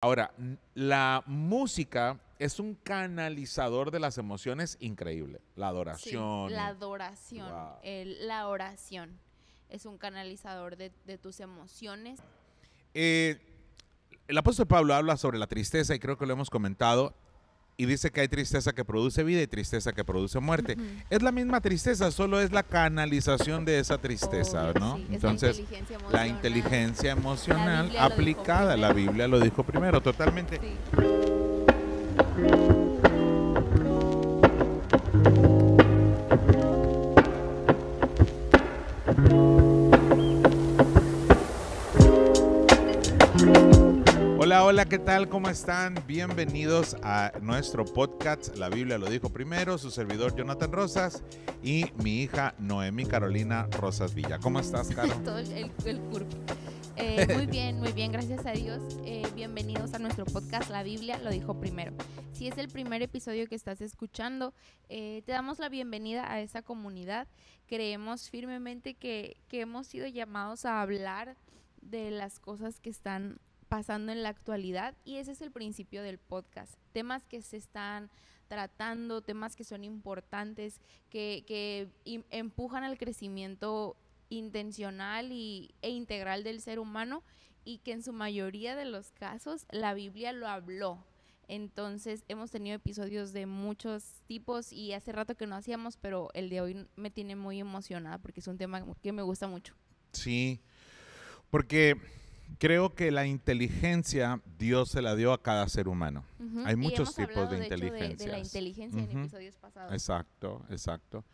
Ahora, la música es un canalizador de las emociones increíble. La adoración. la adoración, la oración es un canalizador de, tus emociones. Eh, el apóstol Pablo habla sobre la tristeza y creo que lo hemos comentado y dice que hay tristeza que produce vida y tristeza que produce muerte. Es la misma tristeza, solo es la canalización de esa tristeza, ¿no? Entonces, la inteligencia emocional, aplicada, la Biblia lo dijo primero, totalmente. Hola, hola, ¿qué tal? ¿Cómo están? Bienvenidos a nuestro podcast La Biblia lo dijo primero, su servidor Jonathan Rosas y mi hija Noemi Carolina Rosas Villa. ¿Cómo estás, Caro? Todo el, el eh, muy bien, muy bien, gracias a Dios. Eh, bienvenidos a nuestro podcast La Biblia lo dijo primero. Si es el primer episodio que estás escuchando, eh, te damos la bienvenida a esta comunidad. Creemos firmemente que, que hemos sido llamados a hablar de las cosas que están pasando en la actualidad y ese es el principio del podcast. Temas que se están tratando, temas que son importantes, que, empujan al crecimiento intencional y, e integral del ser humano y que en su mayoría de los casos la Biblia lo habló. Entonces hemos tenido episodios de muchos tipos y hace rato que no hacíamos, pero el de hoy me tiene muy emocionada porque es un tema que me gusta mucho. Sí, porque creo que la inteligencia Dios se la dio a cada ser humano. Hay muchos tipos de, inteligencia. De, la inteligencia en episodios pasados. Exacto, exacto.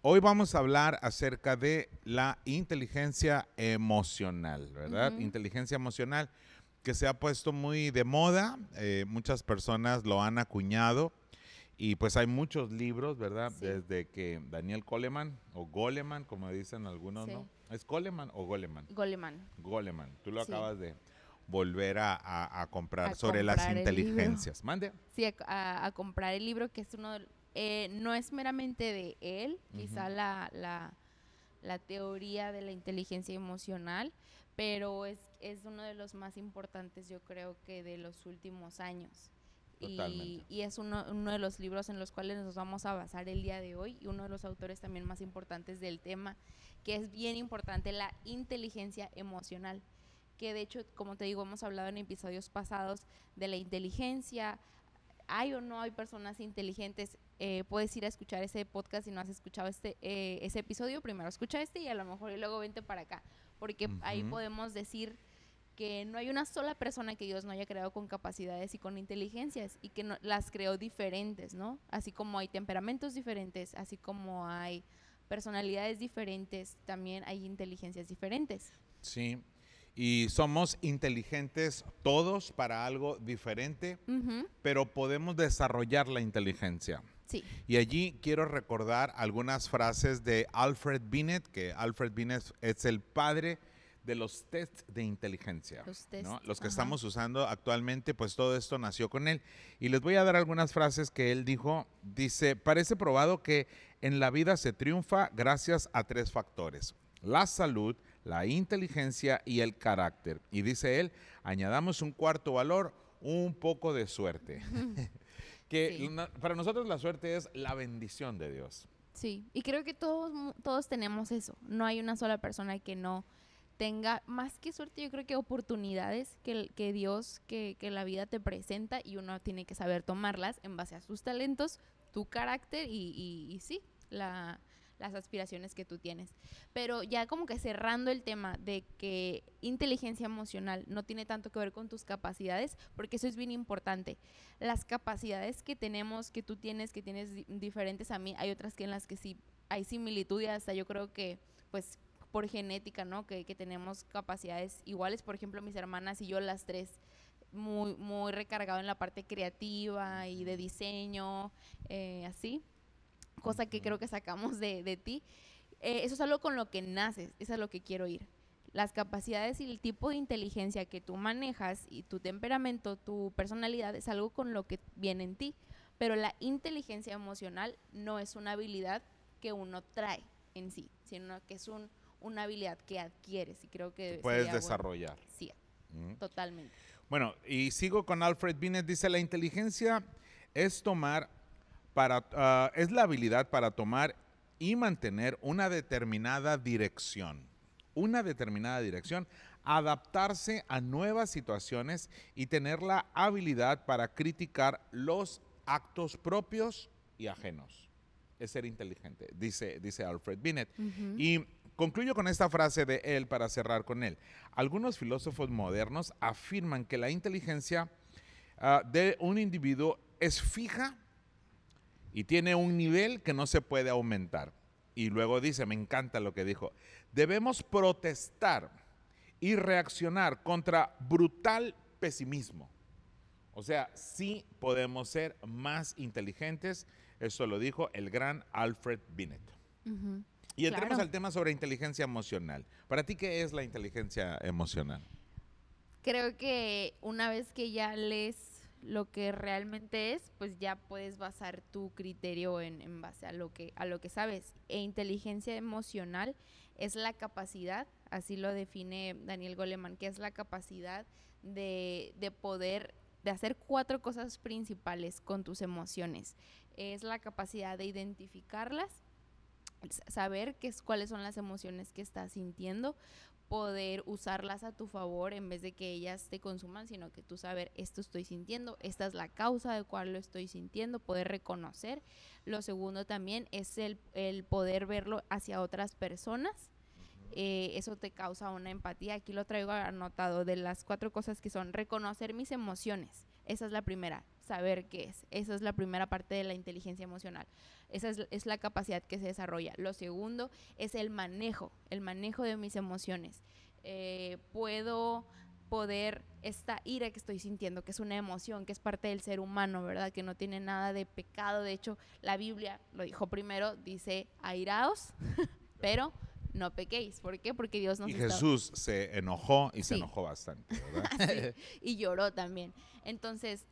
Hoy vamos a hablar acerca de la inteligencia emocional, ¿verdad? Inteligencia emocional que se ha puesto muy de moda, eh, muchas personas lo han acuñado y pues hay muchos libros, ¿verdad? Desde que Daniel Coleman o Goleman, como dicen algunos, ¿no? ¿Es Goleman o Goleman? Goleman. Goleman. Tú lo acabas de volver a, comprar sobre las inteligencias. Mande. Sí, a, comprar el libro que es uno, eh, no es meramente de él, quizá la, la, teoría de la inteligencia emocional, pero es, es uno de los más importantes, yo creo que de los últimos años. Y, y, es uno, uno, de los libros en los cuales nos vamos a basar el día de hoy y uno de los autores también más importantes del tema que es bien importante, la inteligencia emocional, que de hecho, como te digo, hemos hablado en episodios pasados de la inteligencia, hay o no hay personas inteligentes, eh, puedes ir a escuchar ese podcast si no has escuchado este, eh, ese episodio, primero escucha este y a lo mejor y luego vente para acá, porque ahí podemos decir que no hay una sola persona que Dios no haya creado con capacidades y con inteligencias y que no, las creó diferentes, ¿no? Así como hay temperamentos diferentes, así como hay personalidades diferentes, también hay inteligencias diferentes. Sí, y somos inteligentes todos para algo diferente, pero podemos desarrollar la inteligencia. Sí. Y allí quiero recordar algunas frases de Alfred Binet, que Alfred Binet es el padre de los test de inteligencia. Los, los que estamos usando actualmente, pues todo esto nació con él. Y les voy a dar algunas frases que él dijo. Dice, parece probado que en la vida se triunfa gracias a tres factores. La salud, la inteligencia y el carácter. Y dice él, añadamos un cuarto valor, un poco de suerte. que para nosotros la suerte es la bendición de Dios. Sí, y creo que todos, todos tenemos eso. No hay una sola persona que no tenga más que suerte, yo creo que oportunidades que, que Dios, que, que, la vida te presenta y uno tiene que saber tomarlas en base a sus talentos, tu carácter y, y, sí, la, las aspiraciones que tú tienes. Pero ya como que cerrando el tema de que inteligencia emocional no tiene tanto que ver con tus capacidades, porque eso es bien importante. Las capacidades que tenemos, que tú tienes, que tienes diferentes a mí, hay otras que en las que sí hay similitud y hasta yo creo que pues por genética, ¿no? Que, tenemos capacidades iguales, por ejemplo, mis hermanas y yo las tres muy, muy recargado en la parte creativa y de diseño, eh, así, cosa que creo que sacamos de, ti. Eh, eso es algo con lo que naces, eso es lo que quiero ir. Las capacidades y el tipo de inteligencia que tú manejas y tu temperamento, tu personalidad es algo con lo que viene en ti, pero la inteligencia emocional no es una habilidad que uno trae en sí, sino que es un, una habilidad que adquieres y creo que... Puedes desarrollar. Sí, totalmente. Bueno, y sigo con Alfred Binet. Dice, la inteligencia es tomar para, ah, es la habilidad para tomar y mantener una determinada dirección. Una determinada dirección, adaptarse a nuevas situaciones y tener la habilidad para criticar los actos propios y ajenos. Es ser inteligente, dice, dice Alfred Binet. Y concluyo con esta frase de él para cerrar con él. Algunos filósofos modernos afirman que la inteligencia ah, de un individuo es fija y tiene un nivel que no se puede aumentar. Y luego dice, me encanta lo que dijo, debemos protestar y reaccionar contra brutal pesimismo. O sea, sí podemos ser más inteligentes. Eso lo dijo el gran Alfred Binet. Y entremos al tema sobre inteligencia emocional. Para ti, ¿qué es la inteligencia emocional? Creo que una vez que ya lees lo que realmente es, pues ya puedes basar tu criterio en, base a lo, que, a lo que sabes. E inteligencia emocional es la capacidad, así lo define Daniel Goleman, que es la capacidad de, de poder, de hacer cuatro cosas principales con tus emociones. Es la capacidad de identificarlas, saber qué es, cuáles son las emociones que estás sintiendo, poder usarlas a tu favor en vez de que ellas te consuman, sino que tú saber, esto estoy sintiendo, esta es la causa de cuál lo estoy sintiendo, poder reconocer. Lo segundo también es el, el poder verlo hacia otras personas. Eh, eso te causa una empatía. Aquí lo traigo anotado de las cuatro cosas que son reconocer mis emociones. Esa es la primera, saber qué es. Esa es la primera parte de la inteligencia emocional. Esa es, la capacidad que se desarrolla. Lo segundo es el manejo, el manejo de mis emociones. Eh, puedo poder esta ira que estoy sintiendo, que es una emoción, que es parte del ser humano, ¿verdad? Que no tiene nada de pecado. De hecho, la Biblia lo dijo primero, dice, airaos, pero no pequéis. ¿Por qué? Porque Dios nos Y Jesús se enojó y se enojó bastante, ¿verdad? y lloró también. Entonces,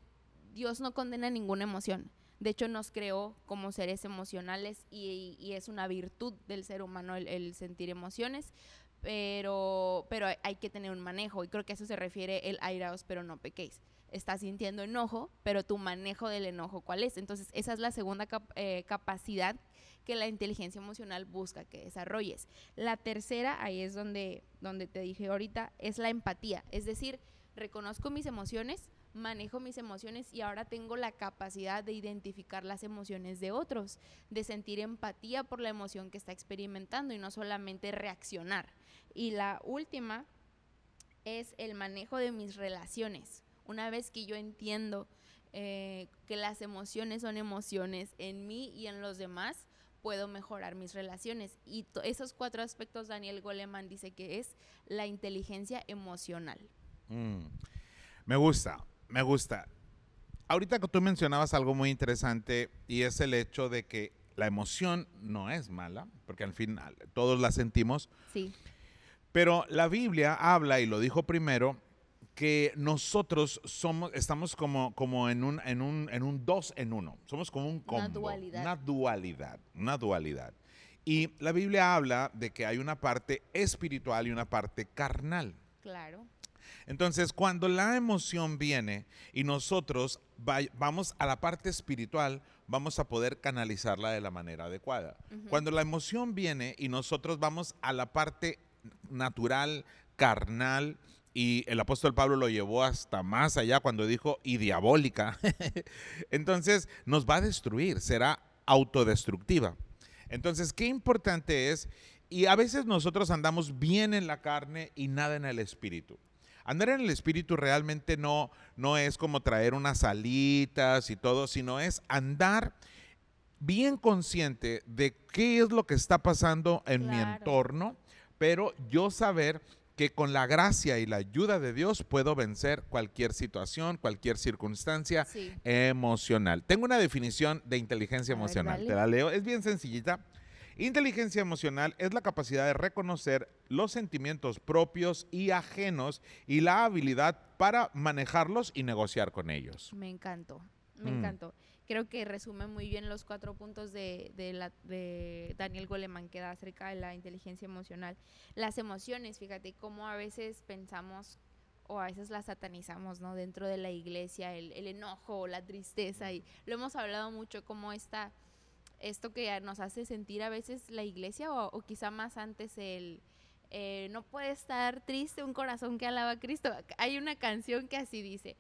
Dios no condena ninguna emoción. De hecho, nos creó como seres emocionales y, es una virtud del ser humano el, sentir emociones, pero, pero hay que tener un manejo y creo que a eso se refiere el airaos, pero no pequéis. Estás sintiendo enojo, pero tu manejo del enojo, ¿cuál es? Entonces, esa es la segunda eh, capacidad que la inteligencia emocional busca que desarrolles. La tercera, ahí es donde, donde te dije ahorita, es la empatía. Es decir, reconozco mis emociones, manejo mis emociones y ahora tengo la capacidad de identificar las emociones de otros, de sentir empatía por la emoción que está experimentando y no solamente reaccionar. Y la última es el manejo de mis relaciones. Una vez que yo entiendo eh, que las emociones son emociones en mí y en los demás, puedo mejorar mis relaciones. Y esos cuatro aspectos Daniel Goleman dice que es la inteligencia emocional. Mm. Me gusta me gusta. Ahorita que tú mencionabas algo muy interesante y es el hecho de que la emoción no es mala, porque al final todos la sentimos. Sí. Pero la Biblia habla, y lo dijo primero, que nosotros somos, estamos como, como en, un, en, un, en un dos en uno. Somos como un combo. Una dualidad. Una dualidad. Una dualidad. Y la Biblia habla de que hay una parte espiritual y una parte carnal. Claro. Entonces, cuando la emoción viene y nosotros vamos a la parte espiritual, vamos a poder canalizarla de la manera adecuada. Cuando la emoción viene y nosotros vamos a la parte natural, carnal, y el apóstol Pablo lo llevó hasta más allá cuando dijo y diabólica. Entonces nos va a destruir, será autodestructiva. Entonces, qué importante es, y a veces nosotros andamos bien en la carne y nada en el espíritu. Andar en el espíritu realmente no, no es como traer unas alitas y todo, sino es andar bien consciente de qué es lo que está pasando en mi entorno, pero yo saber que con la gracia y la ayuda de Dios puedo vencer cualquier situación, cualquier circunstancia emocional. Tengo una definición de inteligencia emocional, te la leo, es bien sencillita. Inteligencia emocional es la capacidad de reconocer los sentimientos propios y ajenos y la habilidad para manejarlos y negociar con ellos. Me encantó, me mm. encantó. Creo que resume muy bien los cuatro puntos de, de Daniel Goleman que da acerca de la inteligencia emocional. Las emociones, fíjate, cómo a veces pensamos o a veces la satanizamos, ¿no? Dentro de la iglesia, el, el enojo, la tristeza, y lo hemos hablado mucho como esta, esto que nos hace sentir a veces la iglesia, o, quizá más antes el, eh, no puede estar triste un corazón que alaba a Cristo. Hay una canción que así dice,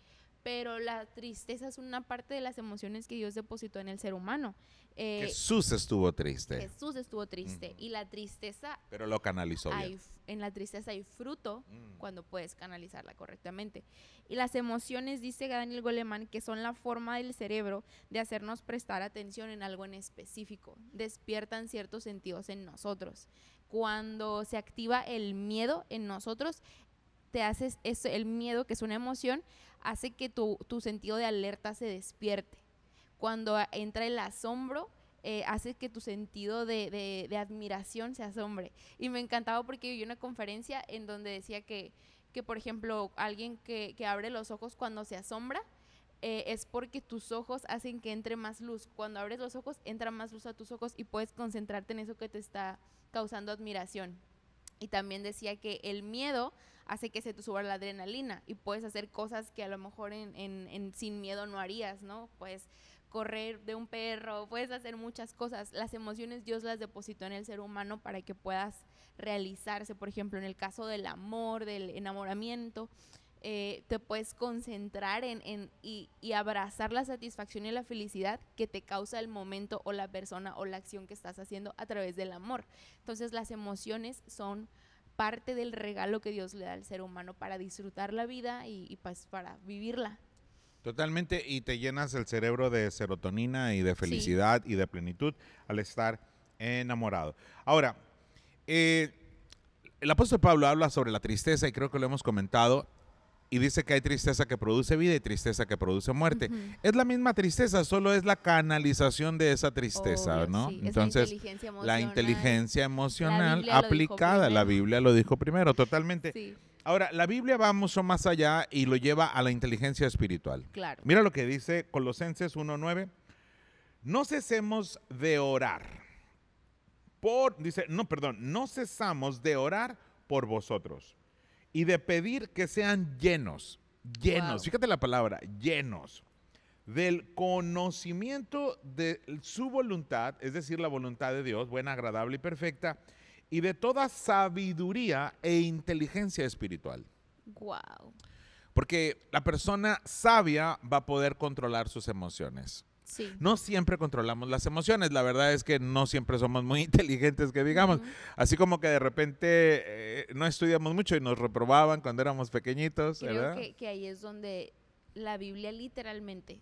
pero la tristeza es una parte de las emociones que Dios depositó en el ser humano. Eh, Jesús estuvo triste. Jesús estuvo triste. Y la tristeza... Pero lo canalizó bien. En la tristeza hay fruto mm. cuando puedes canalizarla correctamente. Y las emociones, dice Daniel Goleman, que son la forma del cerebro de hacernos prestar atención en algo en específico. Despiertan ciertos sentidos en nosotros. Cuando se activa el miedo en nosotros, te haces eso, el miedo, que es una emoción, hace que tu, sentido de alerta se despierte. Cuando entra el asombro, eh, hace que tu sentido de, admiración se asombre. Y me encantaba porque vi una conferencia en donde decía que, que por ejemplo, alguien que, abre los ojos cuando se asombra, eh, es porque tus ojos hacen que entre más luz. Cuando abres los ojos, entra más luz a tus ojos y puedes concentrarte en eso que te está causando admiración. Y también decía que el miedo hace que se te suba la adrenalina y puedes hacer cosas que a lo mejor en, sin miedo no harías, ¿no? Puedes correr de un perro, puedes hacer muchas cosas. Las emociones Dios las depositó en el ser humano para que puedas realizarse, por ejemplo, en el caso del amor, del enamoramiento. Eh, te puedes concentrar en, y, y, abrazar la satisfacción y la felicidad que te causa el momento o la persona o la acción que estás haciendo a través del amor. Entonces las emociones son parte del regalo que Dios le da al ser humano para disfrutar la vida y, pues para vivirla. Totalmente, y te llenas el cerebro de serotonina y de felicidad y de plenitud al estar enamorado. Ahora, eh, el apóstol Pablo habla sobre la tristeza y creo que lo hemos comentado y dice que hay tristeza que produce vida y tristeza que produce muerte. Es la misma tristeza, solo es la canalización de esa tristeza, ¿no? Entonces, la inteligencia emocional, aplicada, la Biblia lo dijo primero, totalmente. Ahora, la Biblia va mucho más allá y lo lleva a la inteligencia espiritual. Claro. Mira lo que dice Colosenses 1.9. No cesemos de orar. Por, dice, no, perdón, no cesamos de orar por vosotros y de pedir que sean llenos, llenos, fíjate la palabra, llenos del conocimiento de su voluntad, es decir, la voluntad de Dios, buena, agradable y perfecta, y de toda sabiduría e inteligencia espiritual. Wow. Porque la persona sabia va a poder controlar sus emociones. No siempre controlamos las emociones, la verdad es que no siempre somos muy inteligentes, que digamos. Así como que de repente eh, no estudiamos mucho y nos reprobaban cuando éramos pequeñitos. Creo Que, que ahí es donde la Biblia literalmente,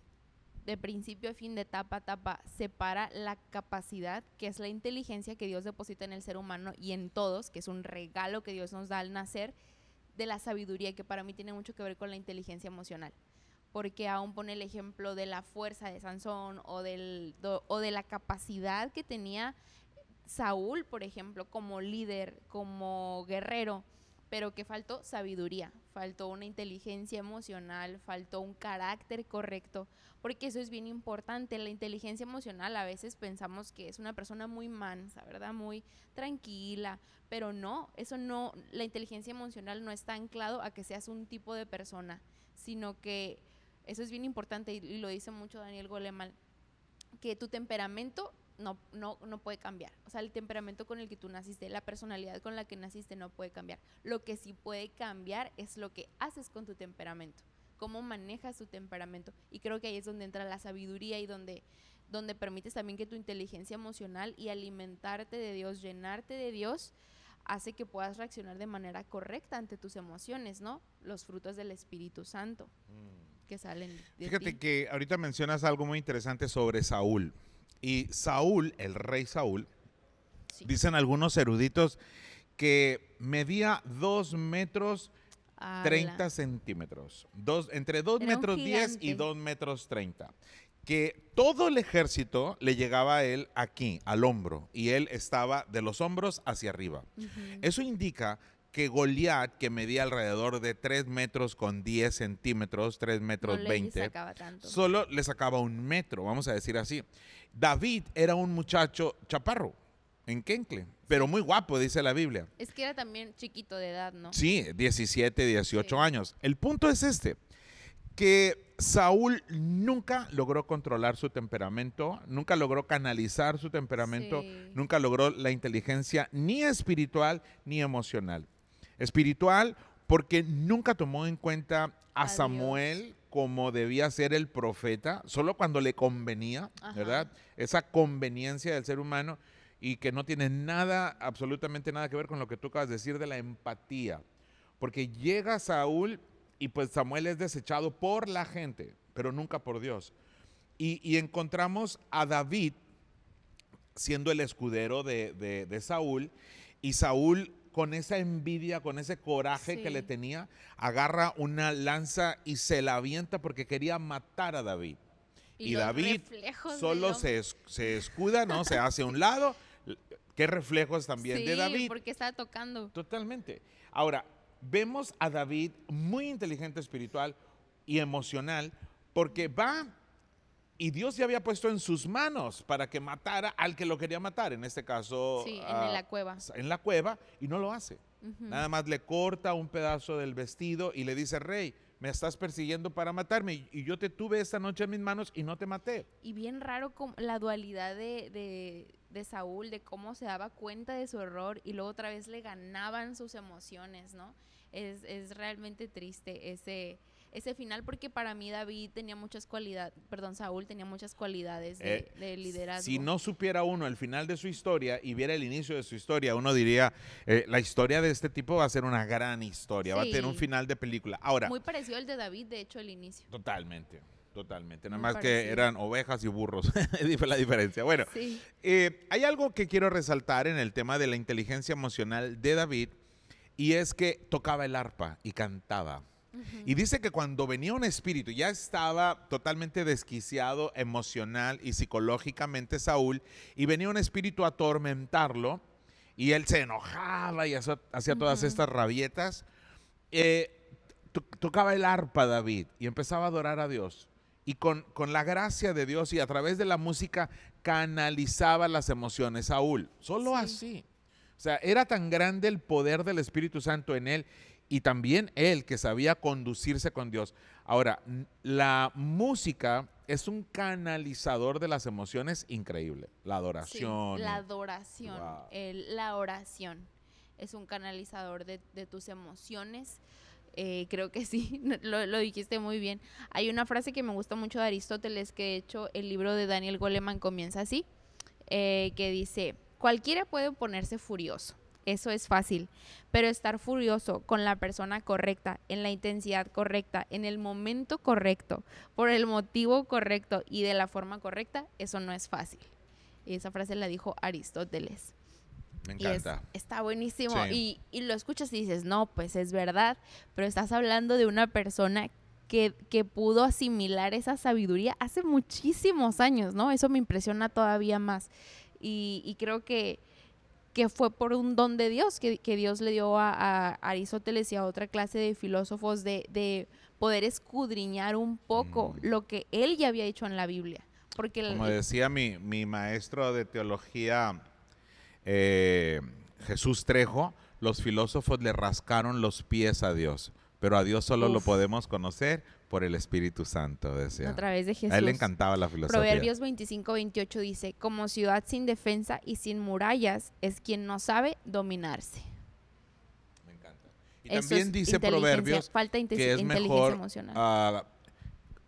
de principio a fin, de tapa a tapa, separa la capacidad, que es la inteligencia que Dios deposita en el ser humano y en todos, que es un regalo que Dios nos da al nacer, de la sabiduría, que para mí tiene mucho que ver con la inteligencia emocional porque aún pone el ejemplo de la fuerza de Sansón o, del, o de la capacidad que tenía Saúl, por ejemplo, como líder, como guerrero, pero que faltó sabiduría, faltó una inteligencia emocional, faltó un carácter correcto, porque eso es bien importante. La inteligencia emocional a veces pensamos que es una persona muy mansa, ¿verdad? Muy tranquila, pero no, eso no, la inteligencia emocional no está anclado a que seas un tipo de persona, sino que eso es bien importante y, lo dice mucho Daniel Goleman, que tu temperamento no, no, no puede cambiar. O sea, el temperamento con el que tú naciste, la personalidad con la que naciste no puede cambiar. Lo que sí puede cambiar es lo que haces con tu temperamento, cómo manejas tu temperamento. Y creo que ahí es donde entra la sabiduría y donde, donde permites también que tu inteligencia emocional y alimentarte de Dios, llenarte de Dios, hace que puedas reaccionar de manera correcta ante tus emociones, ¿no? Los frutos del Espíritu Santo. Mm que salen. Fíjate que ahorita mencionas algo muy interesante sobre Saúl. Y Saúl, el rey Saúl, dicen algunos eruditos que medía dos metros 30 centímetros. Dos, entre 2 metros 10 y 2 metros 30. Que todo el ejército le llegaba a él aquí, al hombro, y él estaba de los hombros hacia arriba. Eso indica que Goliat, que medía alrededor de 3 metros con 10 centímetros, 3 metros no 20, solo le sacaba un metro, vamos a decir así. David era un muchacho chaparro, En Kencle. Pero muy guapo, dice la Biblia. Es que era también chiquito de edad, ¿no? Sí, 17, 18 años. El punto es este, que Saúl nunca logró controlar su temperamento, nunca logró canalizar su temperamento, nunca logró la inteligencia ni espiritual ni emocional. Espiritual porque nunca tomó en cuenta a Samuel como debía ser el profeta, solo cuando le convenía, ¿verdad? Esa conveniencia del ser humano y que no tiene nada, absolutamente nada que ver con lo que tú acabas de decir de la empatía. Porque llega Saúl y pues Samuel es desechado por la gente, pero nunca por Dios. Y, encontramos a David siendo el escudero de, Saúl y Saúl con esa envidia, con ese coraje que le tenía, agarra una lanza y se la avienta porque quería matar a David. Y, David solo se, se, escuda, ¿no? Se hace a un lado. ¿Qué reflejos también de David? porque está tocando. Totalmente. Ahora, vemos a David muy inteligente espiritual y emocional porque va y Dios ya había puesto en sus manos para que matara al que lo quería matar, en este caso sí, en la cueva. En la cueva y no lo hace. Nada más le corta un pedazo del vestido y le dice, rey, me estás persiguiendo para matarme y yo te tuve esta noche en mis manos y no te maté. Y bien raro la dualidad de, de, Saúl, de cómo se daba cuenta de su error y luego otra vez le ganaban sus emociones, ¿no? Es, es realmente triste ese ese final porque para mí David tenía muchas cualidades, perdón, Saúl tenía muchas cualidades de, eh, liderazgo. Si no supiera uno el final de su historia y viera el inicio de su historia, uno diría, eh, la historia de este tipo va a ser una gran historia, va a tener un final de película. Ahora. Muy parecido al de David, de hecho, el inicio. Totalmente. Totalmente, nada más que eran ovejas y burros, la diferencia. Bueno, eh, hay algo que quiero resaltar en el tema de la inteligencia emocional de David y es que tocaba el arpa y cantaba. Y dice que cuando venía un espíritu, ya estaba totalmente desquiciado emocional y psicológicamente Saúl, y venía un espíritu a atormentarlo, y él se enojaba y hacía, todas estas rabietas. Eh, tocaba el arpa David y empezaba a adorar a Dios. Y con, con, la gracia de Dios y a través de la música canalizaba las emociones Saúl. Solo así. O sea, era tan grande el poder del Espíritu Santo en él y también él que sabía conducirse con Dios. Ahora, la música es un canalizador de las emociones increíble. La adoración. la adoración, la oración es un canalizador de, tus emociones. Eh, creo que sí, lo, dijiste muy bien. Hay una frase que me gusta mucho de Aristóteles, que de hecho el libro de Daniel Goleman comienza así, eh, que dice, cualquiera puede ponerse furioso, eso es fácil. Pero estar furioso con la persona correcta, en la intensidad correcta, en el momento correcto, por el motivo correcto y de la forma correcta, eso no es fácil. Y esa frase la dijo Aristóteles. Me encanta. está buenísimo. Y, y, lo escuchas y dices, no, pues es verdad, pero estás hablando de una persona que, que, pudo asimilar esa sabiduría hace muchísimos años, ¿no? Eso me impresiona todavía más. Y, y creo que que fue por un don de Dios que, Dios le dio a, Aristóteles y a otra clase de filósofos de, poder escudriñar un poco mm. lo que él ya había hecho en la Biblia. Porque Como decía mi, mi, maestro de teología, eh, Jesús Trejo, los filósofos le rascaron los pies a Dios, pero a Dios solo lo podemos conocer por el Espíritu Santo, decía. A través de Jesús. A él le encantaba la filosofía. Proverbios 25, 28 dice, como ciudad sin defensa y sin murallas es quien no sabe dominarse. Me encanta. Y también dice Proverbios falta que es mejor emocional. Ah,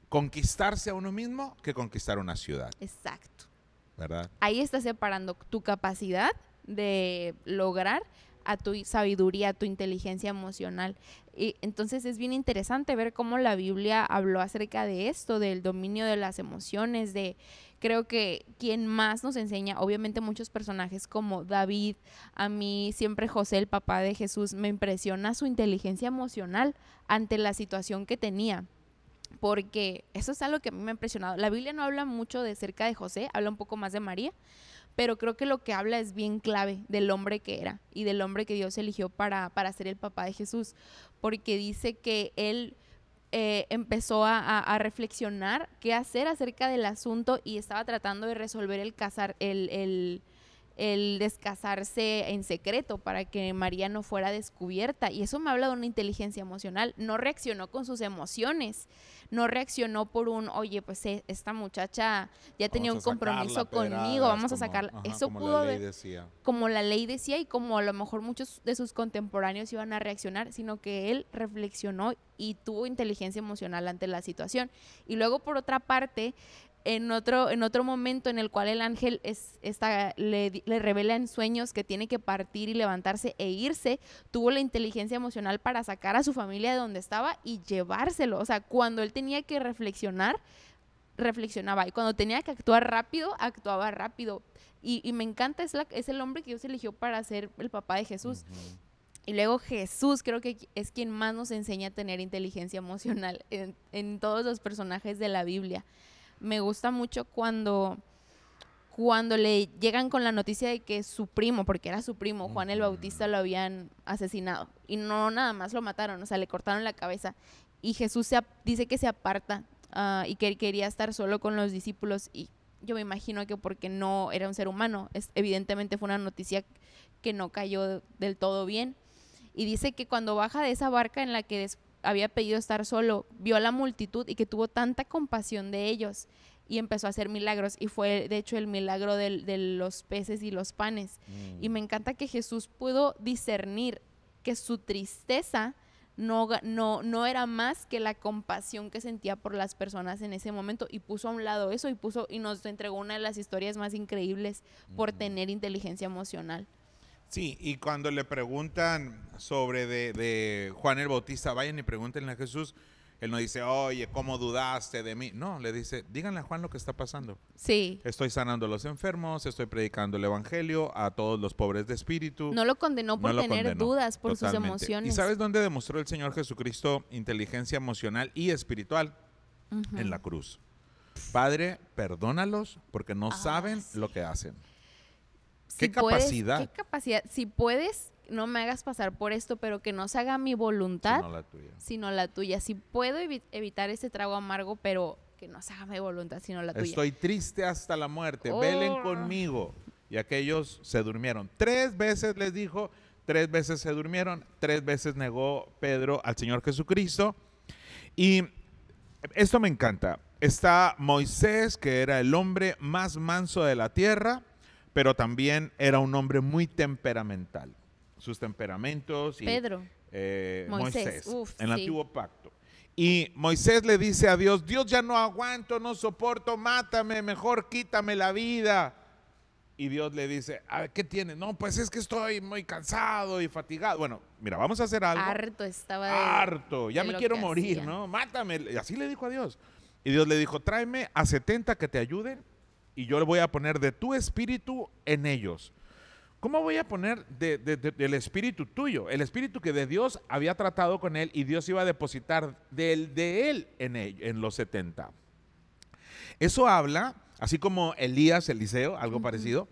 conquistarse a uno mismo que conquistar una ciudad. Exacto. ¿Verdad? Ahí está separando tu capacidad de lograr a tu sabiduría, a tu inteligencia emocional. Y entonces es bien interesante ver cómo la Biblia habló acerca de esto, del dominio de las emociones, de creo que quien más nos enseña, obviamente muchos personajes como David, a mí siempre José, el papá de Jesús, me impresiona su inteligencia emocional ante la situación que tenía porque eso es algo que a mí me ha impresionado. La Biblia no habla mucho de cerca de José, habla un poco más de María, pero creo que lo que habla es bien clave del hombre que era y del hombre que Dios eligió para, para ser el papá de Jesús, porque dice que él eh, empezó a, reflexionar qué hacer acerca del asunto y estaba tratando de resolver el casar, el, el descasarse en secreto para que María no fuera descubierta. Y eso me habla de una inteligencia emocional. No reaccionó con sus emociones, no reaccionó por un, oye, pues eh, esta muchacha ya tenía un compromiso conmigo, vamos a sacarla. eso pudo, como la ley decía y como a lo mejor muchos de sus contemporáneos iban a reaccionar, sino que él reflexionó y tuvo inteligencia emocional ante la situación. Y luego, por otra parte, en otro, en otro momento en el cual el ángel es, está, le, le, revela en sueños que tiene que partir y levantarse e irse, tuvo la inteligencia emocional para sacar a su familia de donde estaba y llevárselo. O sea, cuando él tenía que reflexionar, reflexionaba. Y cuando tenía que actuar rápido, actuaba rápido. Y, me encanta, es, la, es el hombre que Dios eligió para ser el papá de Jesús. Y luego Jesús creo que es quien más nos enseña a tener inteligencia emocional en, en todos los personajes de la Biblia me gusta mucho cuando cuando le llegan con la noticia de que su primo, porque era su primo, Juan el Bautista, lo habían asesinado. Y no nada más lo mataron, o sea, le cortaron la cabeza. Y Jesús se, dice que se aparta ah, y que quería estar solo con los discípulos. Y yo me imagino que porque no era un ser humano, es, evidentemente fue una noticia que no cayó del todo bien. Y dice que cuando baja de esa barca en la que había pedido estar solo, vio a la multitud y que tuvo tanta compasión de ellos y empezó a hacer milagros y fue de hecho el milagro de, los peces y los panes. Mm. Y me encanta que Jesús pudo discernir que su tristeza no, no, no era más que la compasión que sentía por las personas en ese momento y puso a un lado eso y puso y nos entregó una de las historias más increíbles por tener inteligencia emocional. Sí, y cuando le preguntan sobre de, Juan el Bautista, vayan y pregúntenle a Jesús, él no dice, oye, ¿cómo dudaste de mí? No, le dice, díganle a Juan lo que está pasando. Sí. Estoy sanando a los enfermos, estoy predicando el evangelio a todos los pobres de espíritu. No lo condenó por tener dudas, por sus emociones. ¿Y sabes dónde demostró el Señor Jesucristo inteligencia emocional y espiritual? En la cruz. Padre, perdónalos porque no ah, saben lo que hacen. ¿Qué capacidad? ¿Qué capacidad? Si puedes, no me hagas pasar por esto, pero que no se haga mi voluntad, sino la tuya. Sino la tuya. Si puedo evitar ese trago amargo, pero que no se haga mi voluntad, sino la tuya. Estoy triste hasta la muerte, velen oh. conmigo. Y aquellos se durmieron. Tres veces les dijo, tres veces se durmieron, tres veces negó Pedro al Señor Jesucristo. Y esto me encanta. Está Moisés, que era el hombre más manso de la tierra pero también era un hombre muy temperamental. Sus temperamentos. Y, Pedro. Eh, Moisés, en el antiguo pacto. Y Moisés le dice a Dios, Dios ya no aguanto, no soporto, mátame, mejor quítame la vida. Y Dios le dice, ¿qué tiene? No, pues es que estoy muy cansado y fatigado. Bueno, mira, vamos a hacer algo. Harto estaba. De, Harto, ya me quiero morir, ¿no? Mátame. Y así le dijo a Dios. Y Dios le dijo, tráeme a 70 que te ayuden y yo le voy a poner de tu espíritu en ellos. ¿Cómo voy a poner del espíritu tuyo? El espíritu que de Dios había tratado con él y Dios iba a depositar del de él en, en los 70. Eso habla, así como Elías, Eliseo, algo parecido,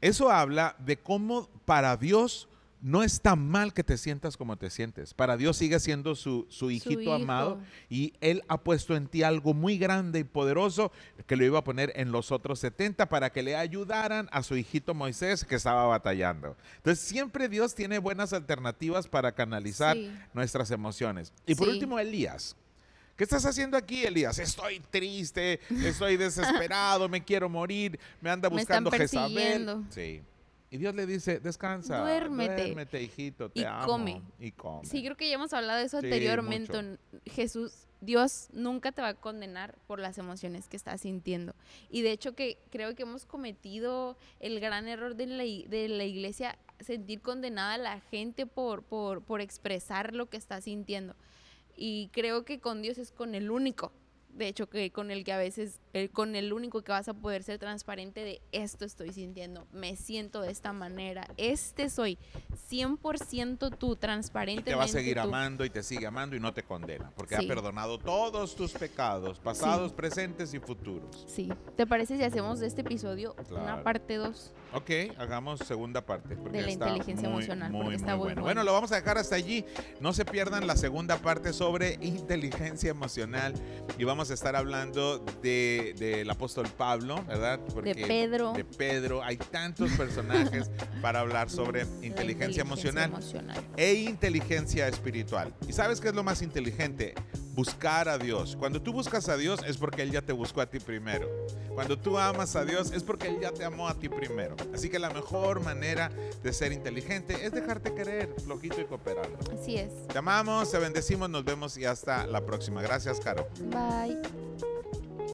eso habla de cómo para Dios no está mal que te sientas como te sientes. Para Dios sigue siendo su, hijito amado y Él ha puesto en ti algo muy grande y poderoso que lo iba a poner en los otros 70 para que le ayudaran a su hijito Moisés que estaba batallando. Entonces siempre Dios tiene buenas alternativas para canalizar nuestras emociones. Y por último, Elías. ¿Qué estás haciendo aquí, Elías? Estoy triste, estoy desesperado, me quiero morir, me anda buscando me Jezabel. Sí. Y Dios le dice, descansa, duérmete, hijito, te y Come. Y come. Sí, creo que ya hemos hablado de eso anteriormente. Jesús, Dios nunca te va a condenar por las emociones que estás sintiendo. Y de hecho que creo que hemos cometido el gran error de la, de la iglesia, sentir condenada a la gente por, por, por expresar lo que está sintiendo. Y creo que con Dios es con el único de hecho que con el que a veces, eh, con el único que vas a poder ser transparente de esto estoy sintiendo, me siento de esta manera, este soy 100% tú, transparente. Te va a seguir amando y te sigue amando y no te condena, porque ha perdonado todos tus pecados, pasados, presentes y futuros. Sí, ¿te parece si hacemos de este episodio una parte 2? Ok, hagamos segunda parte. De la inteligencia emocional, porque está muy bueno. bueno, lo vamos a dejar hasta allí. No se pierdan la segunda parte sobre inteligencia emocional y vamos a estar hablando de del apóstol Pablo, ¿verdad? de Pedro. De Pedro. Hay tantos personajes para hablar sobre inteligencia, emocional, e inteligencia espiritual. ¿Y sabes qué es lo más inteligente? Buscar a Dios. Cuando tú buscas a Dios es porque Él ya te buscó a ti primero. Cuando tú amas a Dios es porque Él ya te amó a ti primero. Así que la mejor manera de ser inteligente es dejarte querer, flojito y cooperar. Así es. Te amamos, te bendecimos, nos vemos y hasta la próxima. Gracias, Caro. Bye.